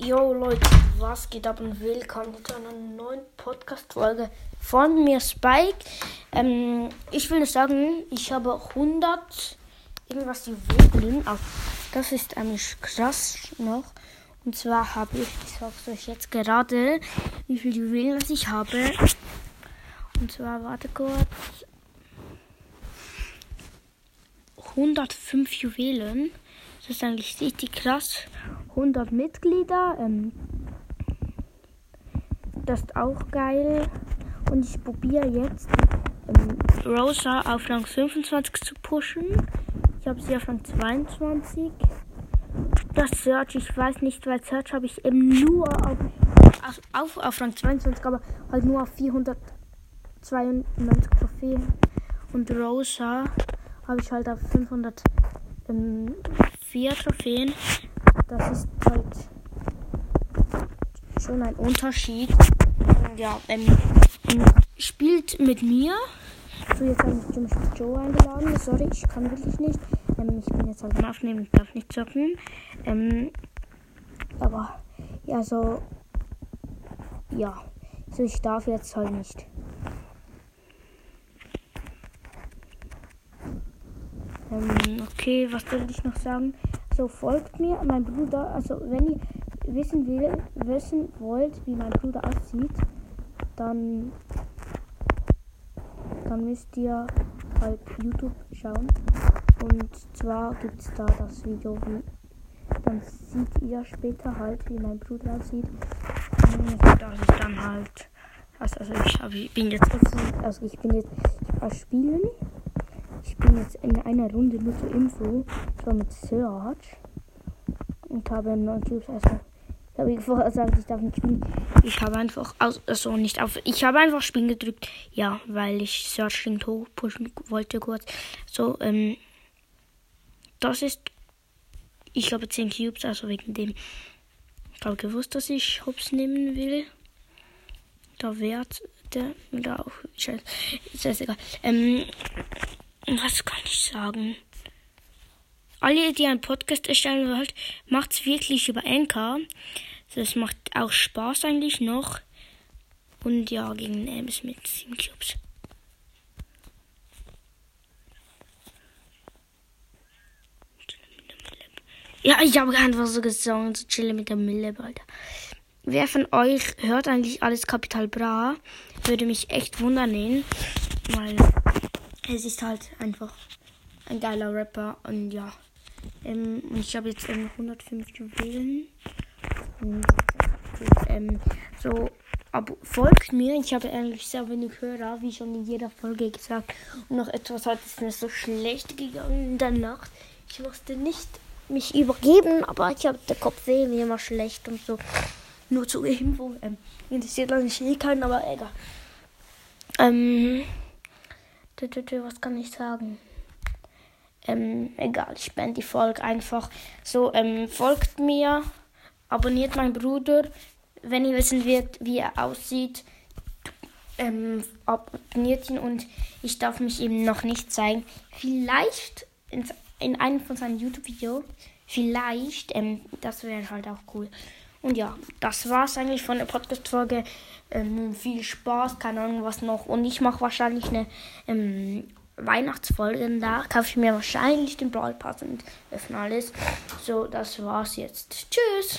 Yo Leute, was geht ab und willkommen zu einer neuen Podcast-Folge von mir, Spike. Ähm, ich will sagen, ich habe 100 irgendwas Juwelen. Das ist eigentlich krass noch. Und zwar habe ich, ich sag's euch jetzt gerade, wie viele Juwelen ich habe. Und zwar, warte kurz. 105 Juwelen. Das ist eigentlich richtig krass. 100 Mitglieder. Ähm, das ist auch geil. Und ich probiere jetzt ähm, Rosa auf Rang 25 zu pushen. Ich habe sie auf Rang 22. Das Search, ich weiß nicht, weil Search habe ich eben nur auf, auf, auf, auf Rang 22, aber halt nur auf 492 Trophäen. Und Rosa habe ich halt auf 504 ähm, Trophäen. Das ist halt schon ein Unterschied. Ja, ähm, spielt mit mir. So, jetzt habe ich zum Joe eingeladen. Sorry, ich kann wirklich nicht. Ähm, ich bin jetzt halt am Aufnehmen und darf nicht zocken. Ähm, aber, ja, so. Ja. So, ich darf jetzt halt nicht. Ähm, okay, was soll ich noch sagen? So, folgt mir, mein Bruder, also wenn ihr wissen will, wissen wollt, wie mein Bruder aussieht, dann, dann müsst ihr halt YouTube schauen. Und zwar gibt es da das Video, wie dann seht ihr später halt, wie mein Bruder aussieht. Und das ist dann halt. Also, also ich, ich bin jetzt also ich bin jetzt ich war spielen. Ich bin jetzt in einer Runde nur zur Info. Ich war mit Search und habe 9 Cubes. Also ich habe vorher gesagt, ich darf nicht spielen. Ich habe einfach also nicht auf. Ich habe einfach spielen gedrückt. Ja, weil ich Search Link hoch pushen wollte kurz. So, ähm. Das ist. Ich habe 10 Cubes, also wegen dem. Ich habe gewusst, dass ich Hops nehmen will. Da wert der. Da auch. Scheiße. Ist egal. Ähm. Was kann ich sagen? Alle, die einen Podcast erstellen wollt, macht's wirklich über Anchor. Das macht auch Spaß eigentlich noch. Und ja, gegen Ames mit 7 Cubes. Ja, ich habe einfach so gesungen, so chillen mit der Mille, Alter. Wer von euch hört eigentlich alles Kapital Bra? Würde mich echt wundern, weil es ist halt einfach ein geiler Rapper und ja. Ähm, ich habe jetzt ähm, 105 Juwelen. Und, ähm, so, aber folgt mir. Ich habe eigentlich sehr wenig Hörer, wie schon in jeder Folge gesagt. Und noch etwas hat es mir so schlecht gegangen in der Nacht. Ich musste nicht mich übergeben, aber ich habe den Kopf weh, mir immer schlecht und so. Nur zur Info. Ähm, interessiert eigentlich eh keinen, aber egal. Ähm, was kann ich sagen? Ähm, egal, ich beende die Folge einfach. So, ähm, folgt mir, abonniert meinen Bruder, wenn ihr wissen wollt, wie er aussieht. Ähm, abonniert ihn und ich darf mich ihm noch nicht zeigen. Vielleicht in, in einem von seinen YouTube-Videos. Vielleicht, ähm, das wäre halt auch cool. Und ja, das war's eigentlich von der Podcast-Folge. Ähm, viel Spaß, keine Ahnung was noch. Und ich mache wahrscheinlich eine ähm, Weihnachtsfolge. Da kaufe ich mir wahrscheinlich den Brawl Pass und öffne alles. So, das war's jetzt. Tschüss.